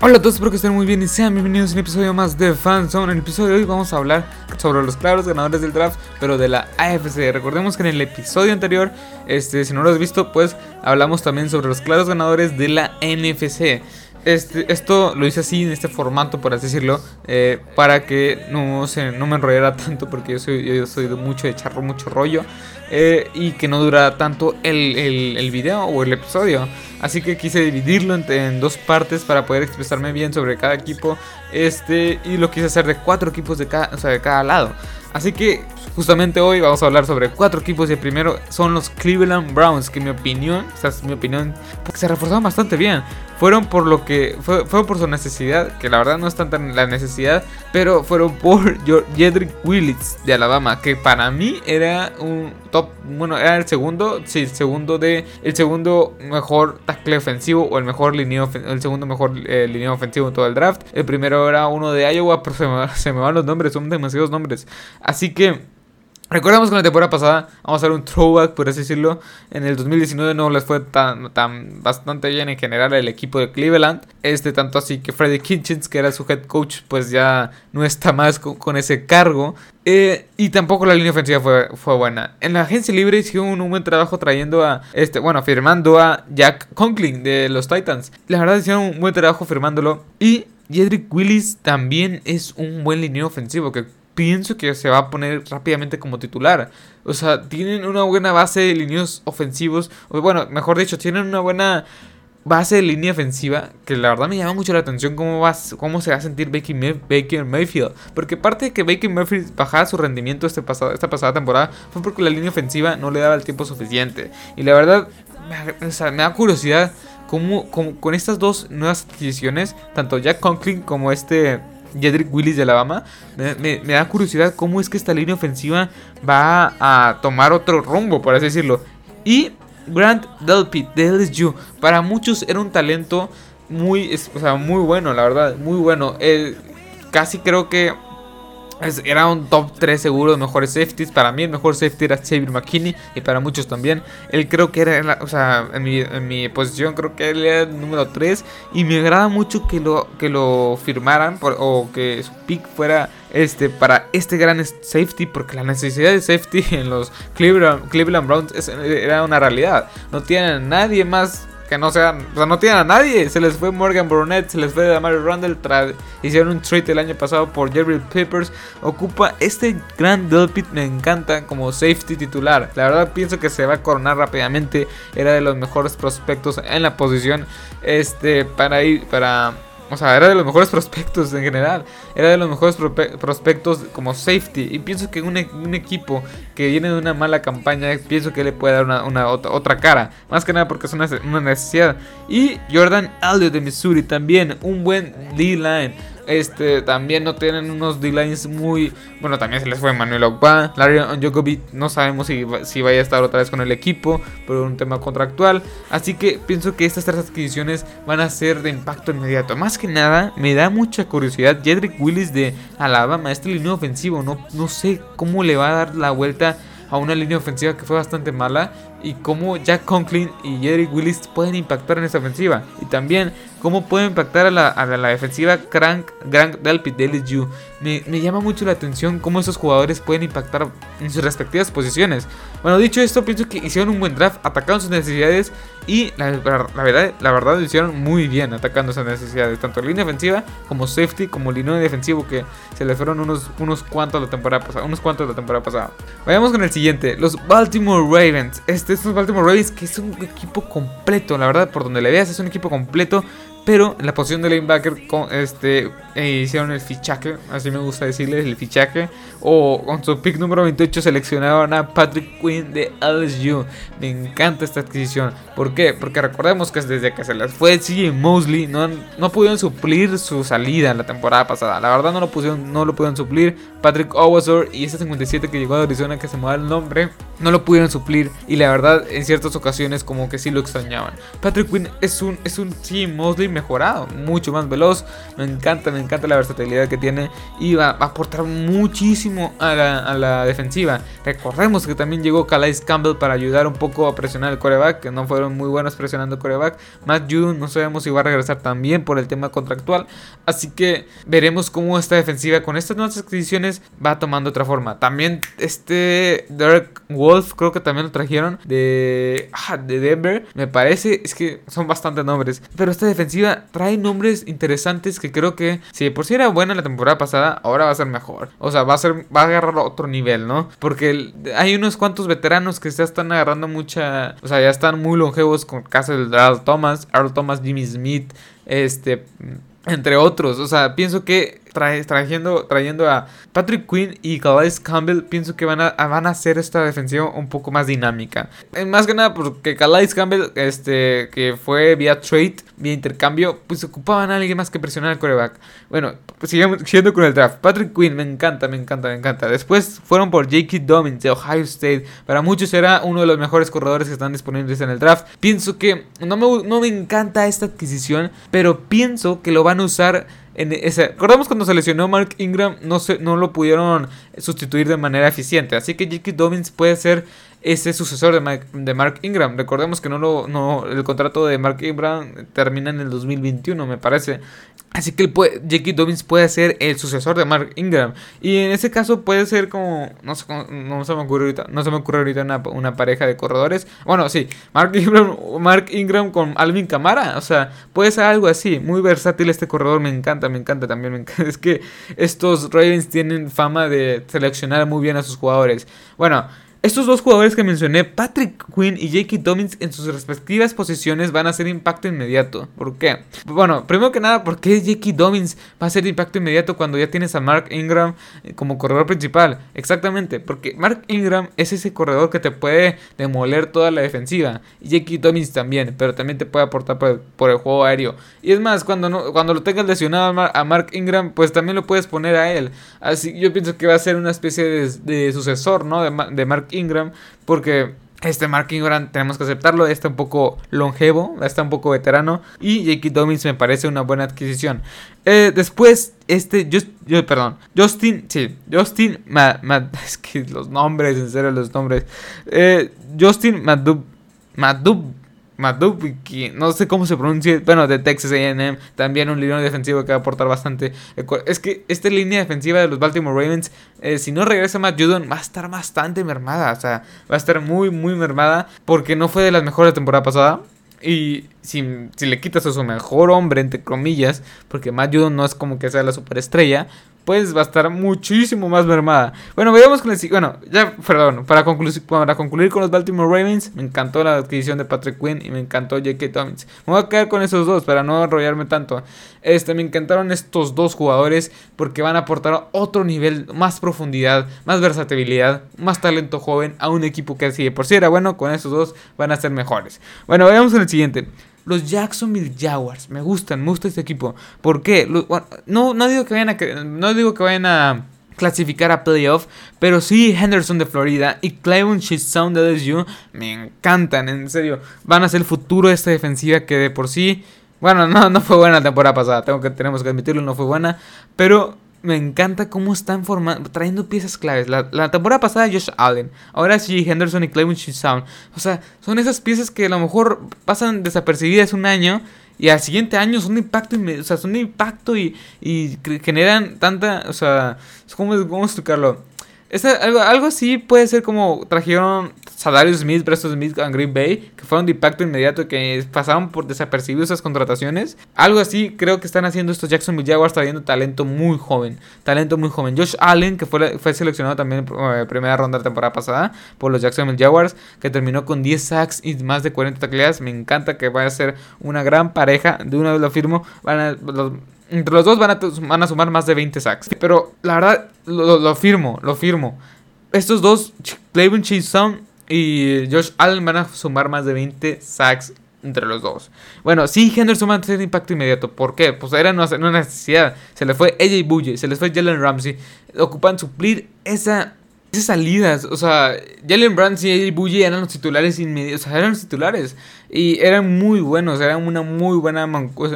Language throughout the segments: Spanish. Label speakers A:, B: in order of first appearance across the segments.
A: Hola a todos, espero que estén muy bien y sean bienvenidos a un episodio más de Fanzone. En el episodio de hoy vamos a hablar sobre los claros ganadores del draft, pero de la AFC. Recordemos que en el episodio anterior, este, si no lo has visto, pues hablamos también sobre los claros ganadores de la NFC. Este, esto lo hice así en este formato, por así decirlo, eh, para que no, se, no me enrollara tanto, porque yo soy, yo soy de mucho de charro, mucho rollo, eh, y que no durara tanto el, el, video o el episodio. Así que quise dividirlo en, dos partes para poder expresarme bien sobre cada equipo. Este, y lo quise hacer de cuatro equipos de cada, o sea, de cada lado. Así que justamente hoy vamos a hablar sobre cuatro equipos y el primero son los Cleveland Browns, que en mi opinión, esa es mi opinión, porque se reforzaron bastante bien. Fueron por lo que fue, fueron por su necesidad, que la verdad no es tanta la necesidad, pero fueron por Jedrick Willis de Alabama, que para mí era un top, bueno, era el segundo, sí, el segundo de el segundo mejor tackle ofensivo o el mejor línea el segundo mejor eh, ofensivo en todo el draft. El primero era uno de Iowa, pero se me van los nombres, son demasiados nombres. Así que Recordamos que en la temporada pasada, vamos a hacer un throwback, por así decirlo. En el 2019 no les fue tan, tan bastante bien en general el equipo de Cleveland. Este, tanto así que Freddie Kitchens, que era su head coach, pues ya no está más con, ese cargo. Eh, y tampoco la línea ofensiva fue, fue, buena. En la agencia libre hicieron un buen trabajo trayendo a, este, bueno, firmando a Jack Conklin de los Titans. La verdad hicieron un buen trabajo firmándolo. Y Jedrick Willis también es un buen línea ofensivo que pienso que se va a poner rápidamente como titular. O sea, tienen una buena base de líneas ofensivos. O bueno, mejor dicho, tienen una buena base de línea ofensiva que la verdad me llama mucho la atención cómo, va, cómo se va a sentir Baker, Mayfield. Porque parte de que Baker Mayfield bajara su rendimiento este pasado, esta pasada temporada fue porque la línea ofensiva no le daba el tiempo suficiente. Y la verdad, me, da curiosidad cómo, con estas dos nuevas adquisiciones, tanto Jack Conklin como este Jedrick Willis de Alabama, me, da curiosidad cómo es que esta línea ofensiva va a tomar otro rumbo, por así decirlo. Y Grant Delpit de LSU, para muchos era un talento muy, o sea, muy bueno, la verdad, muy bueno. Casi creo que era un top 3 seguro de mejores safeties. Para mí el mejor safety era Xavier McKinney y para muchos también. Él creo que era, o sea, en mi, en mi, posición creo que él era el número 3 y me agrada mucho que lo, que lo firmaran o que su pick fuera este, para este gran safety porque la necesidad de safety en los Cleveland, Cleveland Browns era una realidad. No tienen nadie más que no sean, o sea, no tienen a nadie. Se les fue Morgan Burnett, se les fue Damaris Randall, hicieron un trade el año pasado por Jerry Peppers. Ocupa este gran Delpit, me encanta como safety titular. La verdad pienso que se va a coronar rápidamente. Era de los mejores prospectos en la posición. Este, para ir, para o sea, era de los mejores prospectos en general. Era de los mejores prospectos como safety. Y pienso que un, un, equipo que viene de una mala campaña, pienso que le puede dar una, otra, cara. Más que nada porque es una, una necesidad. Y Jordan Elliott de Missouri también. Un buen D-line. Este, también no tienen unos D-lines muy. Bueno, también se les fue Manuel Ogba. Larry no sabemos si, si vaya a estar otra vez con el equipo por un tema contractual. Así que pienso que estas tres adquisiciones van a ser de impacto inmediato. Más que nada, me da mucha curiosidad. Jedrick Willis de Alabama, este línea ofensivo. No, no sé cómo le va a dar la vuelta a una línea ofensiva que fue bastante mala y cómo Jack Conklin y Jerry Willis pueden impactar en esa ofensiva y también cómo pueden impactar a la, a la, defensiva Crank, Grant Delpit de LSU. Me, me, llama mucho la atención cómo esos jugadores pueden impactar en sus respectivas posiciones. Bueno, dicho esto, pienso que hicieron un buen draft, atacaron sus necesidades y la, verdad, la verdad lo hicieron muy bien atacando esas necesidades, tanto línea ofensiva como safety, como línea defensivo que se les fueron unos, unos cuantos la temporada pasada, unos cuantos la temporada pasada. Vayamos con el siguiente, los Baltimore Ravens. Este es un Baltimore Ravens que es un equipo completo, la verdad, por donde le veas es un equipo completo pero en la posición de linebacker con, este, eh, hicieron el fichaje, así me gusta decirles, el fichaje. O con su pick número 28 seleccionaron a Patrick Quinn de LSU. Me encanta esta adquisición. ¿Por qué? Porque recordemos que desde que se les fue CJ Mosley no, no pudieron suplir su salida en la temporada pasada. La verdad no lo, pusieron, no lo pudieron suplir. Patrick Owasor y ese 57 que llegó a Arizona que se me el nombre, no lo pudieron suplir. Y la verdad en ciertas ocasiones como que sí lo extrañaban. Patrick Quinn es un, es un CJ Mosley mejorado, mucho más veloz. Me encanta, me encanta la versatilidad que tiene y va, a aportar muchísimo a la, defensiva. Recordemos que también llegó Calais Campbell para ayudar un poco a presionar el coreback, que no fueron muy buenos presionando el coreback. Matt Judon no sabemos si va a regresar también por el tema contractual. Así que veremos cómo esta defensiva con estas nuevas adquisiciones va tomando otra forma. También este Derek Wolf creo que también lo trajeron de, ah, de Denver. Me parece, es que son bastantes nombres. Pero esta defensiva trae nombres interesantes que creo que si por si era buena la temporada pasada, ahora va a ser mejor. O sea, va a ser, va a agarrar otro nivel, ¿no? Porque hay unos cuantos veteranos que ya están agarrando mucha, o sea, ya están muy longevos con caso de Earl Thomas, Earl Thomas, Jimmy Smith, este entre otros. O sea, pienso que trayendo, trayendo a Patrick Quinn y Calais Campbell, pienso que van a, van a hacer esta defensiva un poco más dinámica. Eh, más que nada porque Calais Campbell, este, que fue vía trade, vía intercambio, pues ocupaban a alguien más que presionar al coreback. Bueno, pues sigamos siguiendo con el draft. Patrick Quinn, me encanta, me encanta, me encanta. Después fueron por J.K. Dobbins de Ohio State. Para muchos era uno de los mejores corredores que están disponibles en el draft. Pienso que no me, no me encanta esta adquisición, pero pienso que lo van a usar en ese, cuando se lesionó Mark Ingram, no, se, no lo pudieron sustituir de manera eficiente. Así que J.K. Dobbins puede ser ese sucesor de, de Mark Ingram. Recordemos que no lo, no, el contrato de Mark Ingram termina en el 2021, me parece. Así que J.K. Dobbins puede ser el sucesor de Mark Ingram. Y en ese caso puede ser como. No, sé, no se me ocurre ahorita, no se me ocurre ahorita una, pareja de corredores. Bueno, sí, Mark Ingram, Mark Ingram con Alvin Kamara. O sea, puede ser algo así. Muy versátil este corredor. Me encanta, me encanta también. Me encanta. Es que estos Ravens tienen fama de seleccionar muy bien a sus jugadores. Bueno. Estos dos jugadores que mencioné, Patrick Quinn y J.K. Dobbins, en sus respectivas posiciones van a hacer impacto inmediato. ¿Por qué? Bueno, primero que nada, ¿por qué J.K. Dobbins va a hacer impacto inmediato cuando ya tienes a Mark Ingram eh, como corredor principal? Exactamente, porque Mark Ingram es ese corredor que te puede demoler toda la defensiva. Y J.K. Dobbins también, pero también te puede aportar por el, juego aéreo. Y es más, cuando, no, cuando lo tengas lesionado a Mark Ingram, pues también lo puedes poner a él. Así yo pienso que va a ser una especie de, sucesor, ¿no? De, de Mark Ingram, porque este Mark Ingram tenemos que aceptarlo, está un poco longevo, está un poco veterano y J.K. Dobbins me parece una buena adquisición. Eh, después, este, yo, perdón, Justin, sí, Justin, es que los nombres, en serio los nombres, eh, Justin Madub, Madub, Madubiki, no sé cómo se pronuncia, bueno, de Texas AM, también un línea defensivo que va a aportar bastante. Es que esta línea defensiva de los Baltimore Ravens, eh, si no regresa Matt Judon, va a estar bastante mermada, o sea, va a estar muy, muy mermada, porque no fue de las mejores de temporada pasada. Y si, le quitas a su mejor hombre, entre comillas, porque Matt Judon no es como que sea la superestrella, pues va a estar muchísimo más mermada. Bueno, veamos con el Bueno, ya, perdón, para concluir, para concluir con los Baltimore Ravens, me encantó la adquisición de Patrick Quinn y me encantó J.K. Dobbins. Me voy a quedar con esos dos para no enrollarme tanto. Este, me encantaron estos dos jugadores porque van a aportar otro nivel, más profundidad, más versatilidad, más talento joven a un equipo que así por si era bueno, con esos dos van a ser mejores. Bueno, veamos en el siguiente. Los Jacksonville Jaguars. Me gustan, me gusta este equipo. ¿Por qué? no, no, digo que vayan a, no digo que vayan a clasificar a playoff, pero sí Henderson de Florida y Clevon Sound de LSU me encantan, en serio. Van a ser el futuro de esta defensiva que de por sí, bueno, no, no fue buena la temporada pasada, que, tenemos que admitirlo, no fue buena, pero me encanta cómo están formando, trayendo piezas claves. La, temporada pasada Josh Allen, ahora sí Henderson y Clayton Sound. O sea, son esas piezas que a lo mejor pasan desapercibidas un año y al siguiente año son de impacto, o sea, son de impacto y, y generan tanta, o sea, ¿cómo, cómo explicarlo? Algo, algo así puede ser como trajeron Sadarius Smith, Preston Smith a Green Bay, que fueron de impacto inmediato, que pasaron por desapercibidos esas contrataciones. Algo así creo que están haciendo estos Jacksonville Jaguars, trayendo talento muy joven. Talento muy joven. Josh Allen, que fue, fue seleccionado también en eh, primera ronda de temporada pasada por los Jacksonville Jaguars, que terminó con 10 sacks y más de 40 tacleadas. Me encanta que vaya a ser una gran pareja. De una vez lo firmo. Van a, entre los dos van a, sumar más de 20 sacks. Pero la verdad, lo, firmo, lo firmo. Estos dos, Clayton Chisholm y Josh Allen, van a sumar más de 20 sacks entre los dos. Bueno, sí, Henderson va a tener impacto inmediato. ¿Por qué? Pues era una, una necesidad. Se le fue AJ Bouye, se les fue Jalen Ramsey. Ocupan suplir esa esas salidas, o sea, Jalen Ramsey y Bouye eran los titulares inmediatos, eran los titulares. Y eran muy buenos, eran una muy buena,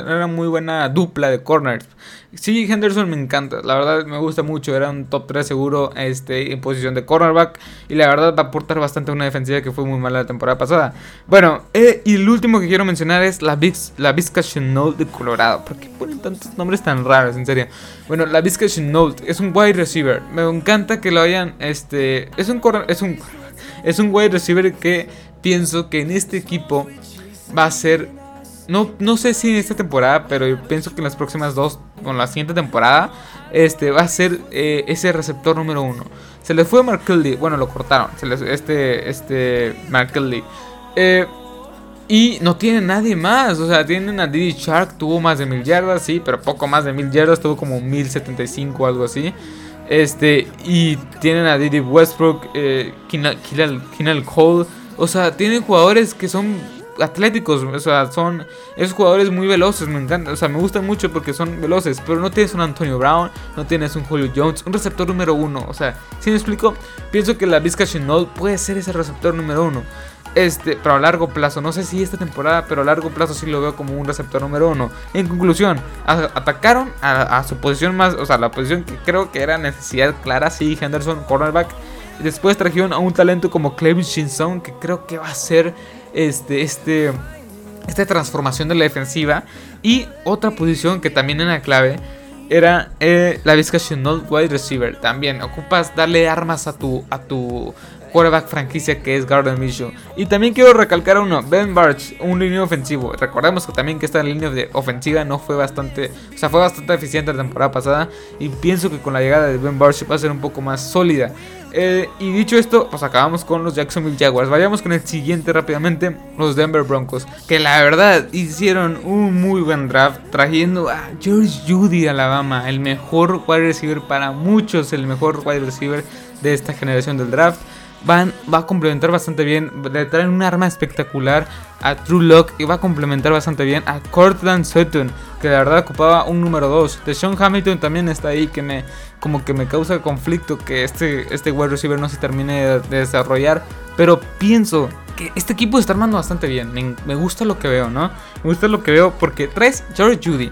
A: era muy buena dupla de corners. Sí, Henderson me encanta, la verdad me gusta mucho, era un top 3 seguro este, en posición de cornerback. Y la verdad va a aportar bastante a una defensiva que fue muy mala la temporada pasada. Bueno, eh, y el último que quiero mencionar es la, Vizca la Chenault de Colorado, ¿por qué ponen tantos nombres tan raros, en serio? Bueno, la Vizca Chenault es un wide receiver, me encanta que lo hayan, este, es un, es un, es un wide receiver que pienso que en este equipo va a ser no, no sé si en esta temporada, pero pienso que en las próximas dos, o la siguiente temporada, este va a ser eh, ese receptor número uno. Se le fue Mark Kelly, bueno, lo cortaron, este, este Mark. Eh, y no tiene nadie más, o sea, tienen a Diddy Shark, tuvo más de mil yardas, sí, pero poco más de mil yardas, tuvo como 1075 o algo así. Este, y tienen a Diddy Westbrook, eh, Kinal Cole, o sea, tienen jugadores que son atléticos, o sea, son esos jugadores muy veloces, me encanta, o sea, me gustan mucho porque son veloces, pero no tienes un Antonio Brown, no tienes un Julio Jones, un receptor número uno, o sea, si me explico, pienso que la Vizca Chenault puede ser ese receptor número uno. Este, pero a largo plazo, no sé si esta temporada, pero a largo plazo sí lo veo como un receptor número uno. En conclusión, atacaron a, su posición más, o sea, la posición que creo que era necesidad clara, sí, Henderson, cornerback. Después trajeron a un talento como Clevin Shinson, que creo que va a ser este, este, esta transformación de la defensiva. Y otra posición que también era clave era eh, la Vizca wide receiver. También ocupas darle armas a tu, a tu quarterback franquicia que es Gardner Minshew. Y también quiero recalcar uno, Ben Barch, un línea ofensivo. Recordemos que también que esta línea de ofensiva no fue bastante, o sea, fue bastante eficiente la temporada pasada y pienso que con la llegada de Ben Barch va a ser un poco más sólida. Eh, y dicho esto, pues acabamos con los Jacksonville Jaguars. Vayamos con el siguiente rápidamente, los Denver Broncos, que la verdad hicieron un muy buen draft trayendo a George Judy Alabama, el mejor wide receiver para muchos, el mejor wide receiver de esta generación del draft van, va a complementar bastante bien. Le traen un arma espectacular a True Lock y va a complementar bastante bien a Cortland Sutton, que la verdad ocupaba un número 2. De Sean Hamilton también está ahí, que me como que me causa conflicto que este, este wide receiver no se termine de, desarrollar. Pero pienso que este equipo está armando bastante bien. Me, gusta lo que veo, ¿no? Me gusta lo que veo porque traes Jerry Judy.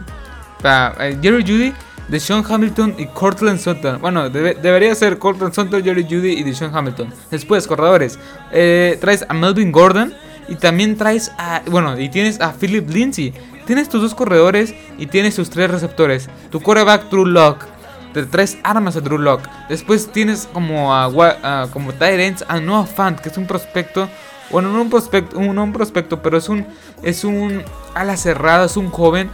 A: Uh, Jerry Judy de Sean Hamilton y Cortland Sutton. Bueno, debería ser Cortland Sutton, Jerry Judy y de Sean Hamilton. Después, corredores. Eh, traes a Melvin Gordon y también traes a. Bueno, y tienes a Philip Lindsay. Tienes tus dos corredores y tienes tus tres receptores. Tu quarterback, True Lock. Te traes armas a True Lock. Después tienes como a, como Tyrants a Noah Fant, que es un prospecto. Bueno, no un prospecto, no un prospecto, pero es un es un ala cerrada, es un joven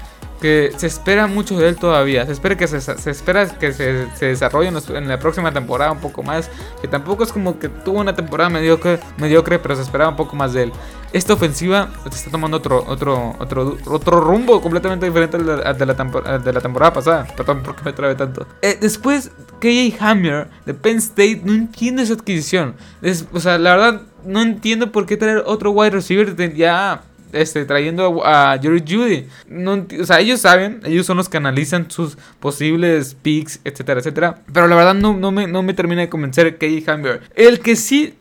A: que se espera mucho de él todavía. Se espera que se, espera que se, desarrolle en, la próxima temporada un poco más. Que tampoco es como que tuvo una temporada mediocre, mediocre, pero se esperaba un poco más de él. Esta ofensiva está tomando otro, otro, otro, otro rumbo completamente diferente al de, la, de la temporada pasada. Perdón, porque me trabe tanto. Eh, después, KJ Hammer de Penn State, no entiendo esa adquisición. o sea, la verdad, no entiendo por qué traer otro wide receiver. Ya este, trayendo a, Jerry Judy. No, o sea, ellos saben, ellos son los que analizan sus posibles picks, etcétera, etcétera. Pero la verdad no, no, me, no me termina de convencer Katie Hammer. El que sí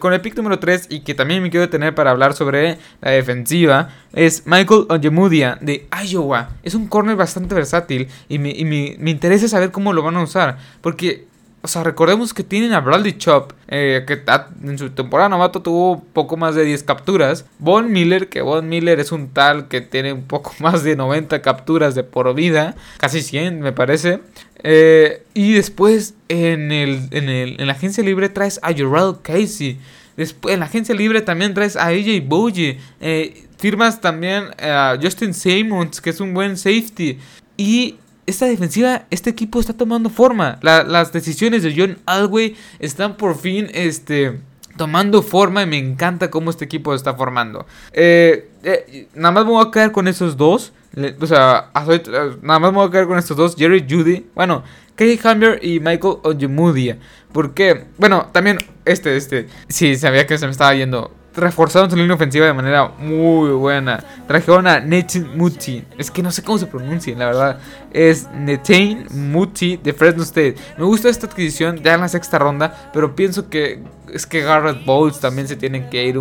A: con el pick número 3 y que también me quiero detener para hablar sobre la defensiva es Michael Onyemudia de Iowa. Es un corner bastante versátil y, me, y me interesa saber cómo lo van a usar. Porque o sea, recordemos que tienen a Bradley Chop, eh, que en su temporada novato tuvo poco más de 10 capturas. Von Miller, que Von Miller es un tal que tiene un poco más de 90 capturas de por vida, casi 100 me parece. Eh, y después en, el, en, el, en la agencia libre traes a Gerald Casey. Después en la agencia libre también traes a AJ Bougie. Eh, firmas también a Justin Simmons, que es un buen safety. Y esta defensiva, este equipo está tomando forma. las decisiones de John Alway están por fin este, tomando forma y me encanta cómo este equipo está formando. Eh, eh, nada más me voy a quedar con esos dos. O sea, nada más me voy a quedar con estos dos. Jerry Judy. Bueno, Kay Hammer y Michael Ojemudia. ¿Por qué? Bueno, también este, este. Sí, sabía que se me estaba yendo. Reforzaron su línea ofensiva de manera muy buena. Trajeron a Netin Muti. Es que no sé cómo se pronuncia, la verdad. Es Netain Muti de Fresno State. Me gusta esta adquisición ya en la sexta ronda, pero pienso que es que Garrett Bowles también se tienen que ir.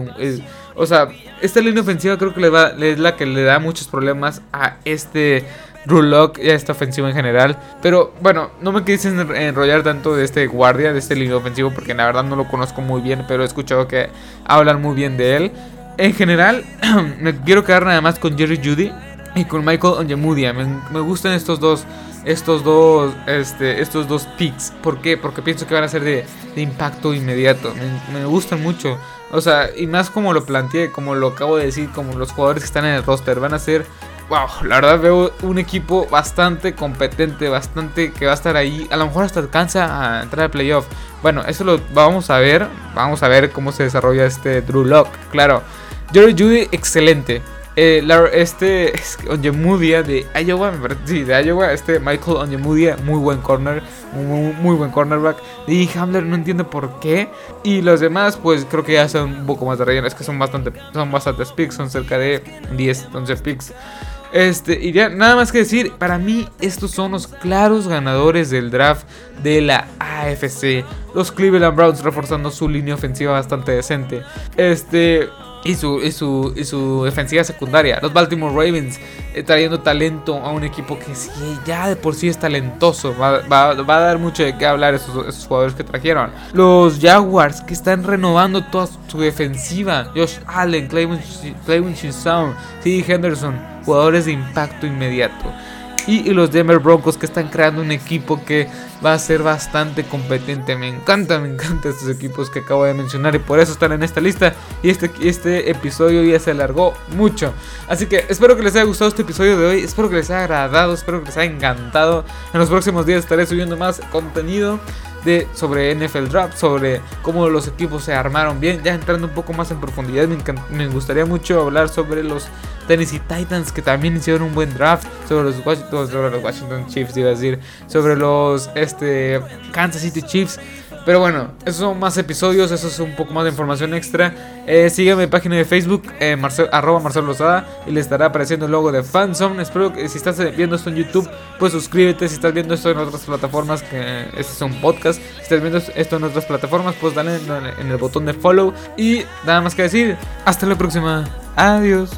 A: o sea, esta línea ofensiva creo que le va, es la que le da muchos problemas a este Rulock y a esta ofensiva en general. Pero bueno, no me quise enrollar tanto de este guardia, de este línea ofensivo, porque la verdad no lo conozco muy bien, pero he escuchado que hablan muy bien de él. En general, me quiero quedar nada más con Jerry Judy y con Michael Onyemudia. Me, gustan estos dos, estos dos, este, estos dos picks. ¿Por qué? Porque pienso que van a ser de, impacto inmediato. Me, me, gustan mucho. O sea, y más como lo planteé, como lo acabo de decir, como los jugadores que están en el roster van a ser wow, la verdad veo un equipo bastante competente, bastante que va a estar ahí. A lo mejor hasta alcanza a entrar al playoff. Bueno, eso lo vamos a ver. Vamos a ver cómo se desarrolla este Drew Lock. Claro, Jerry Judy, excelente. Eh, este Onyemudia de Iowa, sí, de Iowa, este Michael Onyemudia, muy buen corner, muy, buen cornerback. Y Hamler no entiendo por qué. Y los demás, pues creo que ya son un poco más de relleno, es que son bastante, son bastantes picks, son cerca de 10, 11 picks. Este, y ya nada más que decir, para mí estos son los claros ganadores del draft de la AFC. Los Cleveland Browns reforzando su línea ofensiva bastante decente. Este, y su, y su, y su defensiva secundaria. Los Baltimore Ravens eh, trayendo talento a un equipo que ya de por sí es talentoso. Va, va, a dar mucho de qué hablar esos, jugadores que trajeron. Los Jaguars que están renovando toda su defensiva. Josh Allen, Clayton Chinsound, C. Henderson. Jugadores de impacto inmediato. Y, los Denver Broncos que están creando un equipo que va a ser bastante competente. Me encanta, me encantan estos equipos que acabo de mencionar y por eso están en esta lista. Y este, este episodio ya se alargó mucho. Así que espero que les haya gustado este episodio de hoy. Espero que les haya agradado, espero que les haya encantado. En los próximos días estaré subiendo más contenido de, sobre NFL Draft, sobre cómo los equipos se armaron bien. Ya entrando un poco más en profundidad, me, me gustaría mucho hablar sobre los Tennessee Titans que también hicieron un buen draft, sobre los Washington, Chiefs, iba a decir, sobre los este, Kansas City Chiefs. Pero bueno, esos son más episodios, eso es un poco más de información extra. Eh, en mi página de Facebook, eh, arroba Marcelo Lozada, y le estará apareciendo el logo de Fanzone. Espero que si estás viendo esto en YouTube, pues suscríbete. Si estás viendo esto en otras plataformas, que este es un podcast. Si estás viendo esto en otras plataformas, pues dale en el botón de follow. Y nada más que decir, hasta la próxima. Adiós.